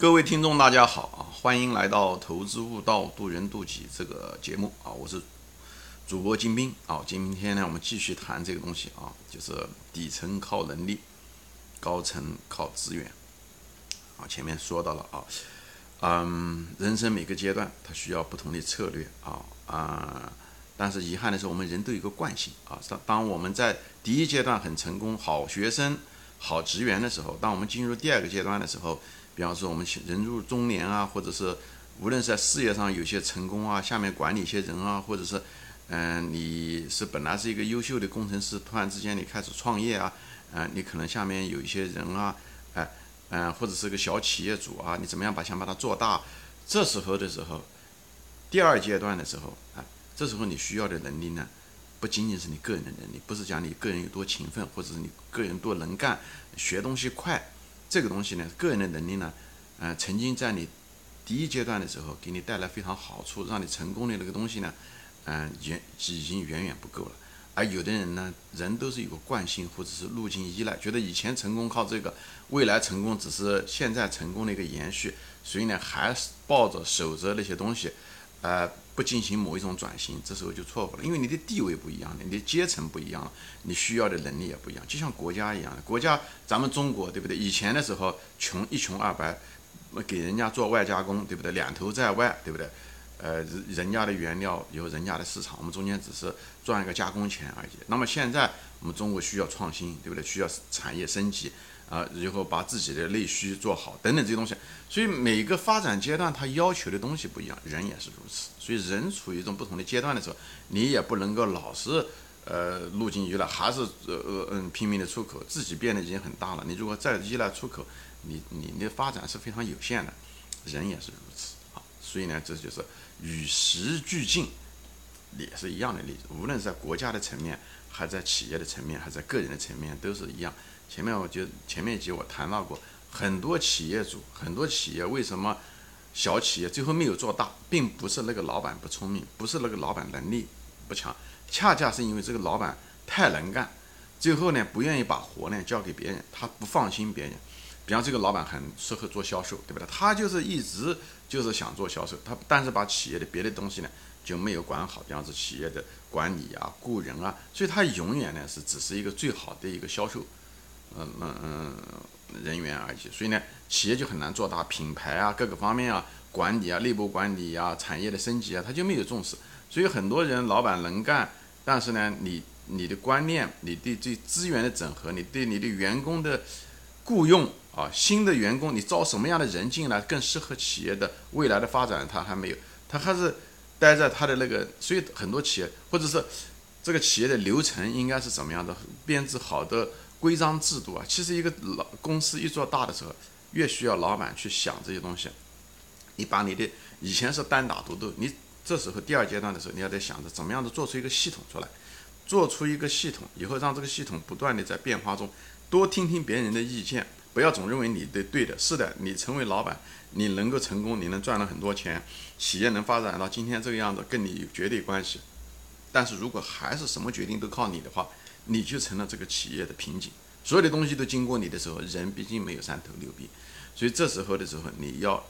各位听众，大家好啊！欢迎来到《投资悟道，渡人渡己》这个节目啊！我是主播金兵啊！今天呢，我们继续谈这个东西啊，就是底层靠能力，高层靠资源啊。前面说到了啊，嗯，人生每个阶段它需要不同的策略啊啊！但是遗憾的是，我们人都有一个惯性啊，当当我们在第一阶段很成功，好学生、好职员的时候，当我们进入第二个阶段的时候，比方说，我们人入中年啊，或者是无论是在事业上有些成功啊，下面管理一些人啊，或者是，嗯，你是本来是一个优秀的工程师，突然之间你开始创业啊，嗯，你可能下面有一些人啊，哎，嗯，或者是个小企业主啊，你怎么样把想把它做大？这时候的时候，第二阶段的时候，啊，这时候你需要的能力呢，不仅仅是你个人的能力，不是讲你个人有多勤奋，或者是你个人多能干，学东西快。这个东西呢，个人的能力呢，呃，曾经在你第一阶段的时候给你带来非常好处，让你成功的那个东西呢，嗯，远已经远远不够了。而有的人呢，人都是有个惯性或者是路径依赖，觉得以前成功靠这个，未来成功只是现在成功的一个延续，所以呢，还是抱着守着那些东西，呃。不进行某一种转型，这时候就错误了，因为你的地位不一样了，你的阶层不一样了，你需要的能力也不一样。就像国家一样，国家咱们中国对不对？以前的时候穷一穷二白，给人家做外加工对不对？两头在外对不对？呃，人家的原料有人家的市场，我们中间只是赚一个加工钱而已。那么现在我们中国需要创新对不对？需要产业升级。啊，以后把自己的内需做好，等等这些东西，所以每个发展阶段它要求的东西不一样，人也是如此。所以人处于一种不同的阶段的时候，你也不能够老是呃路径依赖，还是呃呃嗯拼命的出口，自己变得已经很大了。你如果再依赖出口，你你的发展是非常有限的，人也是如此啊。所以呢，这就是与时俱进，是一样的例子。无论是在国家的层面，还在企业的层面，还在个人的层面，都是一样。前面我就前面一集我谈到过，很多企业主，很多企业为什么小企业最后没有做大，并不是那个老板不聪明，不是那个老板能力不强，恰恰是因为这个老板太能干，最后呢不愿意把活呢交给别人，他不放心别人。比方这个老板很适合做销售，对不对？他就是一直就是想做销售，他但是把企业的别的东西呢就没有管好，比方说企业的管理啊、雇人啊，所以他永远呢是只是一个最好的一个销售。嗯嗯嗯，人员而已，所以呢，企业就很难做大，品牌啊，各个方面啊，管理啊，内部管理啊，产业的升级啊，他就没有重视。所以很多人老板能干，但是呢，你你的观念，你对对资源的整合，你对你的员工的雇佣啊，新的员工，你招什么样的人进来更适合企业的未来的发展，他还没有，他还是待在他的那个。所以很多企业或者是这个企业的流程应该是怎么样的，编制好的。规章制度啊，其实一个老公司一做大的时候，越需要老板去想这些东西。你把你的以前是单打独斗，你这时候第二阶段的时候，你要在想着怎么样的做出一个系统出来，做出一个系统以后，让这个系统不断的在变化中，多听听别人的意见，不要总认为你的对的。是的，你成为老板，你能够成功，你能赚了很多钱，企业能发展到今天这个样子，跟你有绝对关系。但是如果还是什么决定都靠你的话，你就成了这个企业的瓶颈，所有的东西都经过你的时候，人毕竟没有三头六臂，所以这时候的时候，你要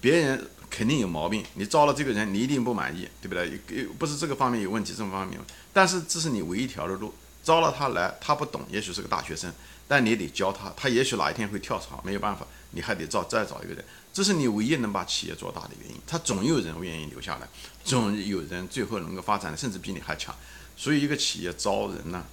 别人肯定有毛病，你招了这个人，你一定不满意，对不对？不是这个方面有问题，这方面有，但是这是你唯一一条的路，招了他来，他不懂，也许是个大学生，但你得教他，他也许哪一天会跳槽，没有办法，你还得找再找一个人，这是你唯一能把企业做大的原因，他总有人愿意留下来，总有人最后能够发展的甚至比你还强，所以一个企业招人呢。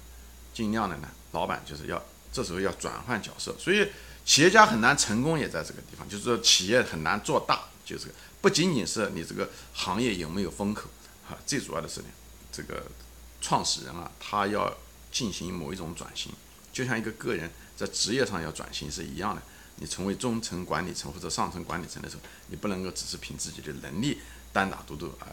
尽量的呢，老板就是要这时候要转换角色，所以企业家很难成功也在这个地方，就是说企业很难做大，就是不仅仅是你这个行业有没有风口，哈，最主要的是呢，这个创始人啊，他要进行某一种转型，就像一个个人在职业上要转型是一样的，你成为中层管理层或者上层管理层的时候，你不能够只是凭自己的能力单打独斗啊，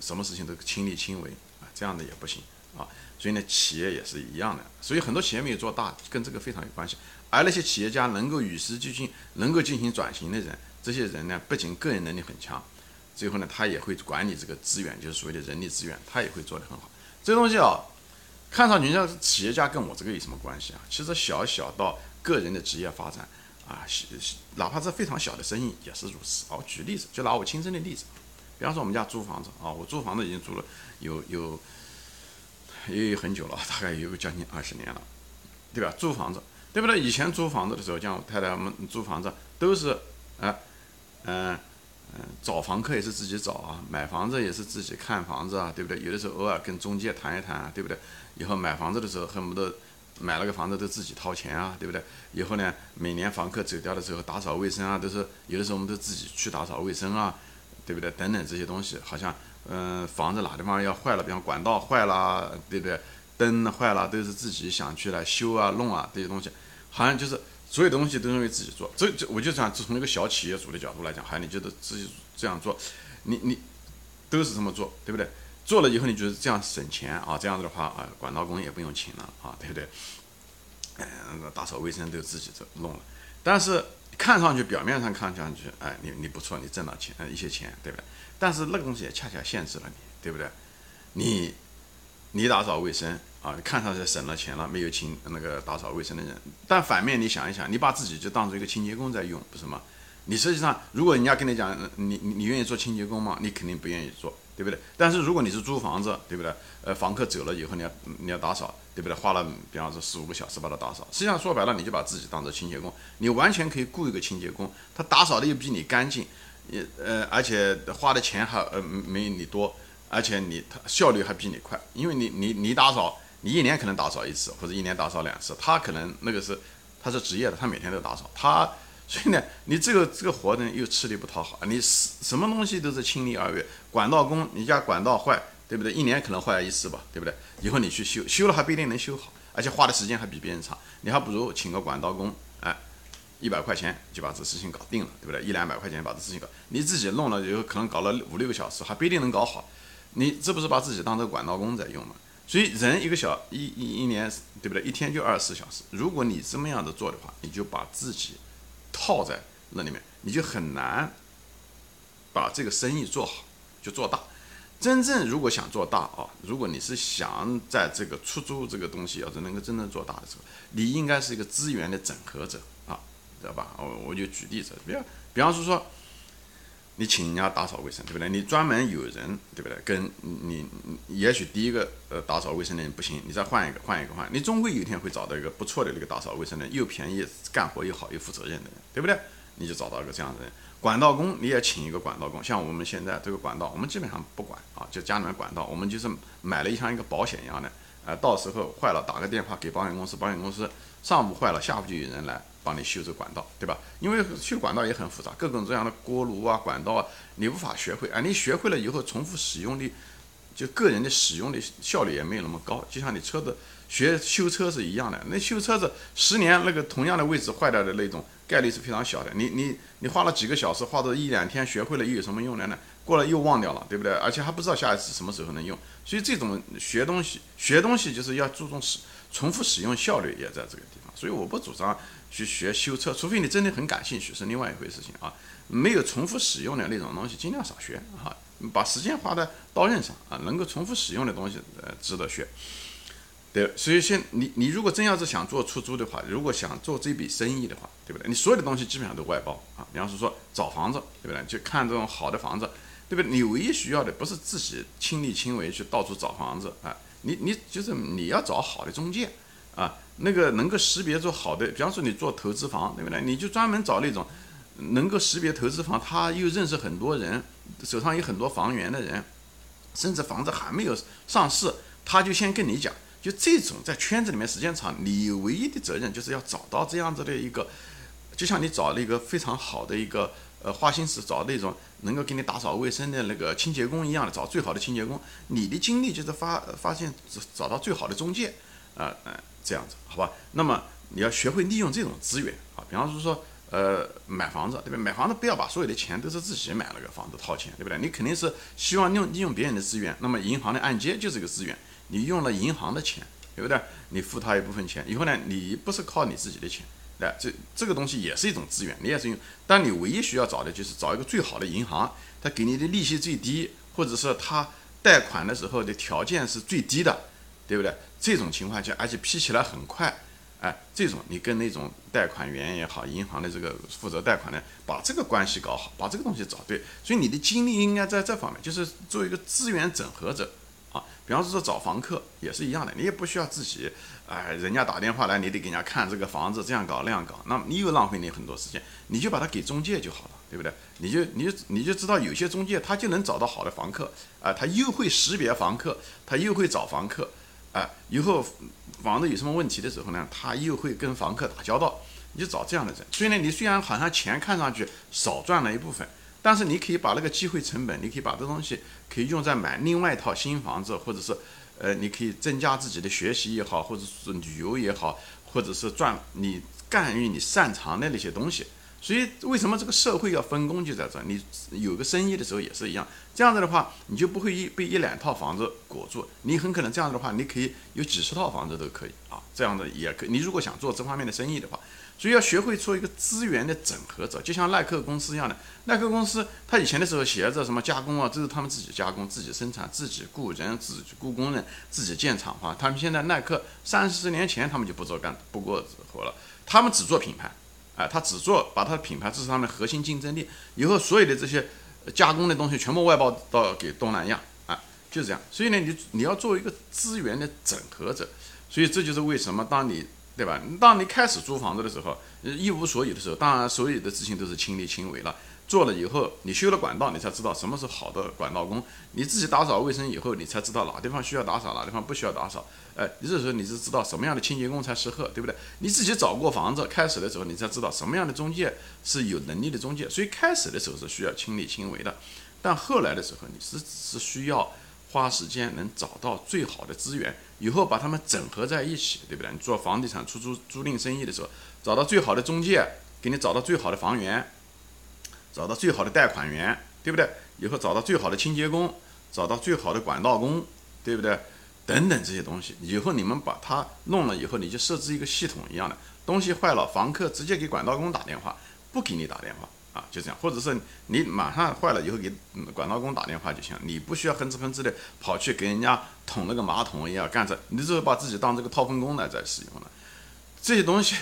什么事情都亲力亲为啊，这样的也不行。啊，所以呢，企业也是一样的，所以很多企业没有做大，跟这个非常有关系。而那些企业家能够与时俱进、能够进行转型的人，这些人呢，不仅个人能力很强，最后呢，他也会管理这个资源，就是所谓的人力资源，他也会做得很好。这东西啊，看上去像企业家跟我这个有什么关系啊？其实小小到个人的职业发展啊，哪怕是非常小的生意也是如此。我举例子，就拿我亲身的例子，比方说我们家租房子啊，我租房子已经租了有有也有很久了，大概有将近二十年了，对吧？租房子，对不对？以前租房子的时候，像我太太我们租房子都是，啊，嗯嗯，找房客也是自己找啊，买房子也是自己看房子啊，对不对？有的时候偶尔跟中介谈一谈啊，对不对？以后买房子的时候恨不得。买了个房子都自己掏钱啊，对不对？以后呢，每年房客走掉的时候打扫卫生啊，都是有的时候我们都自己去打扫卫生啊，对不对？等等这些东西，好像嗯，房子哪地方要坏了，比方管道坏了，对不对？灯坏了，都是自己想去来修啊、弄啊这些东西，好像就是所有东西都认为自己做。这这，我就想从一个小企业主的角度来讲，还你觉得自己这样做，你你都是这么做，对不对？做了以后，你觉得这样省钱啊？这样子的话啊，管道工也不用请了啊，对不对？嗯，打扫卫生都自己做弄了。但是看上去表面上看上去，哎，你你不错，你挣到钱，一些钱，对不对？但是那个东西也恰恰限制了你，对不对？你你打扫卫生啊，看上去省了钱了，没有请那个打扫卫生的人。但反面你想一想，你把自己就当做一个清洁工在用，不是吗？你实际上，如果人家跟你讲，你你你愿意做清洁工吗？你肯定不愿意做。对不对？但是如果你是租房子，对不对？呃，房客走了以后，你要你要打扫，对不对？花了比方说四五个小时把它打扫。实际上说白了，你就把自己当做清洁工，你完全可以雇一个清洁工，他打扫的又比你干净，也呃，而且花的钱还呃没你多，而且你他效率还比你快，因为你你你打扫，你一年可能打扫一次，或者一年打扫两次，他可能那个是他是职业的，他每天都打扫，他。所以呢，你这个这个活呢又吃力不讨好，你什什么东西都是亲力而为。管道工，你家管道坏，对不对？一年可能坏一次吧，对不对？以后你去修，修了还不一定能修好，而且花的时间还比别人长。你还不如请个管道工，哎，一百块钱就把这事情搞定了，对不对？一两百块钱把这事情搞，你自己弄了以后可能搞了五六个小时，还不一定能搞好。你这不是把自己当这个管道工在用吗？所以人一个小一一一年，对不对？一天就二十四小时。如果你这么样子做的话，你就把自己。套在那里面，你就很难把这个生意做好，就做大。真正如果想做大啊，如果你是想在这个出租这个东西要是能够真正做大的时候，你应该是一个资源的整合者啊，知道吧？我我就举例子，比方比方说说。你请人家打扫卫生，对不对？你专门有人，对不对？跟你，也许第一个呃打扫卫生的人不行，你再换一个，换一个，换，你终归有一天会找到一个不错的那个打扫卫生的，又便宜、干活又好、又负责任的人，对不对？你就找到一个这样的人。管道工你也请一个管道工，像我们现在这个管道，我们基本上不管啊，就家里面管道，我们就是买了一像一个保险一样的，呃，到时候坏了打个电话给保险公司，保险公司上午坏了，下午就有人来。帮你修这管道，对吧？因为修管道也很复杂，各种各样的锅炉啊、管道啊，你无法学会啊。你学会了以后，重复使用的，就个人的使用的效率也没有那么高。就像你车子学修车是一样的，那修车子十年那个同样的位置坏掉的那种概率是非常小的。你你你花了几个小时，花了一两天学会了又有什么用呢？过了又忘掉了，对不对？而且还不知道下一次什么时候能用。所以这种学东西，学东西就是要注重使重复使用效率也在这个地方。所以我不主张。去学修车，除非你真的很感兴趣，是另外一回事情啊。没有重复使用的那种东西，尽量少学啊。把时间花在刀刃上啊，能够重复使用的东西，呃，值得学。对，所以先你你如果真要是想做出租的话，如果想做这笔生意的话，对不对？你所有的东西基本上都外包啊。比方说说找房子，对不对？就看这种好的房子，对不对？你唯一需要的不是自己亲力亲为去到处找房子啊，你你就是你要找好的中介啊。那个能够识别出好的，比方说你做投资房，对不对？你就专门找那种能够识别投资房，他又认识很多人，手上有很多房源的人，甚至房子还没有上市，他就先跟你讲。就这种在圈子里面时间长，你唯一的责任就是要找到这样子的一个，就像你找了一个非常好的一个呃花心思找那种能够给你打扫卫生的那个清洁工一样的，找最好的清洁工。你的精力就是发发现找到最好的中介，啊嗯。这样子，好吧？那么你要学会利用这种资源啊，比方说说，呃，买房子，对不对？买房子不要把所有的钱都是自己买了个房子掏钱，对不对？你肯定是希望利用利用别人的资源。那么银行的按揭就是一个资源，你用了银行的钱，对不对？你付他一部分钱，以后呢，你不是靠你自己的钱，对这这个东西也是一种资源，你也是用。但你唯一需要找的就是找一个最好的银行，他给你的利息最低，或者是他贷款的时候的条件是最低的。对不对？这种情况下，而且批起来很快，哎，这种你跟那种贷款员也好，银行的这个负责贷款的，把这个关系搞好，把这个东西找对。所以你的精力应该在这方面，就是做一个资源整合者啊。比方说找房客也是一样的，你也不需要自己，哎，人家打电话来，你得给人家看这个房子，这样搞那样搞，那么你又浪费你很多时间，你就把它给中介就好了，对不对？你就你就你就知道有些中介他就能找到好的房客，啊，他又会识别房客，他又会找房客。哎，以后房子有什么问题的时候呢，他又会跟房客打交道，你就找这样的人。所以呢，你虽然好像钱看上去少赚了一部分，但是你可以把那个机会成本，你可以把这东西可以用在买另外一套新房子，或者是呃，你可以增加自己的学习也好，或者是旅游也好，或者是赚你干于你擅长的那些东西。所以，为什么这个社会要分工就在这？你有个生意的时候也是一样，这样子的话，你就不会一被一两套房子裹住。你很可能这样子的话，你可以有几十套房子都可以啊，这样的也可。你如果想做这方面的生意的话，所以要学会做一个资源的整合者，就像耐克公司一样的。耐克公司，他以前的时候鞋子什么加工啊，这是他们自己加工、自己生产、自己雇人、自己雇工人、自己建厂房。他们现在耐克三四十年前他们就不做干不过活了，他们只做品牌。啊，他只做把他的品牌，这是他们的核心竞争力。以后所有的这些加工的东西全部外包到给东南亚，啊，就是这样。所以呢，你你要做一个资源的整合者。所以这就是为什么当你对吧？当你开始租房子的时候，一无所有的时候，当然所有的事情都是亲力亲为了。做了以后，你修了管道，你才知道什么是好的管道工。你自己打扫卫生以后，你才知道哪地方需要打扫，哪地方不需要打扫。哎，你这时候你是知道什么样的清洁工才适合，对不对？你自己找过房子，开始的时候你才知道什么样的中介是有能力的中介。所以开始的时候是需要亲力亲为的，但后来的时候你是是需要花时间能找到最好的资源，以后把它们整合在一起，对不对？你做房地产出租租赁生意的时候，找到最好的中介，给你找到最好的房源。找到最好的贷款员，对不对？以后找到最好的清洁工，找到最好的管道工，对不对？等等这些东西，以后你们把它弄了以后，你就设置一个系统一样的东西坏了，房客直接给管道工打电话，不给你打电话啊，就这样。或者是你马上坏了以后给管道工打电话就行，你不需要哼哧哼哧的跑去给人家捅那个马桶一样干着，你这是把自己当这个掏粪工来在使用了，这些东西。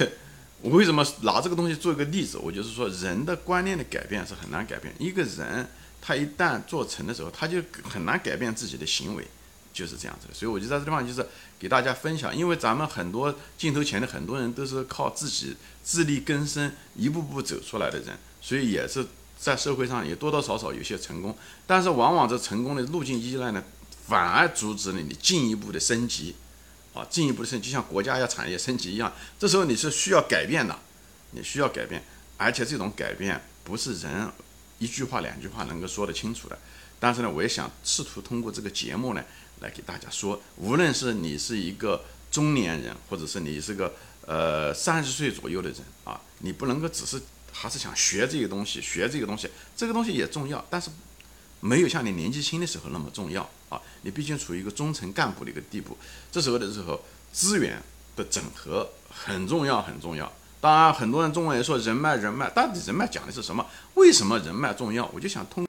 我为什么拿这个东西做一个例子？我就是说，人的观念的改变是很难改变。一个人他一旦做成的时候，他就很难改变自己的行为，就是这样子的。所以我就在这地方就是给大家分享，因为咱们很多镜头前的很多人都是靠自己自力更生一步步走出来的人，所以也是在社会上也多多少少有些成功。但是往往这成功的路径依赖呢，反而阻止了你进一步的升级。啊，进一步的升级，就像国家要产业升级一样，这时候你是需要改变的，你需要改变，而且这种改变不是人一句话两句话能够说得清楚的。但是呢，我也想试图通过这个节目呢，来给大家说，无论是你是一个中年人，或者是你是个呃三十岁左右的人啊，你不能够只是还是想学这个东西，学这个东西，这个东西也重要，但是。没有像你年纪轻的时候那么重要啊！你毕竟处于一个中层干部的一个地步，这时候的时候资源的整合很重要，很重要。当然，很多人中文也说人脉，人脉到底人脉讲的是什么？为什么人脉重要？我就想通。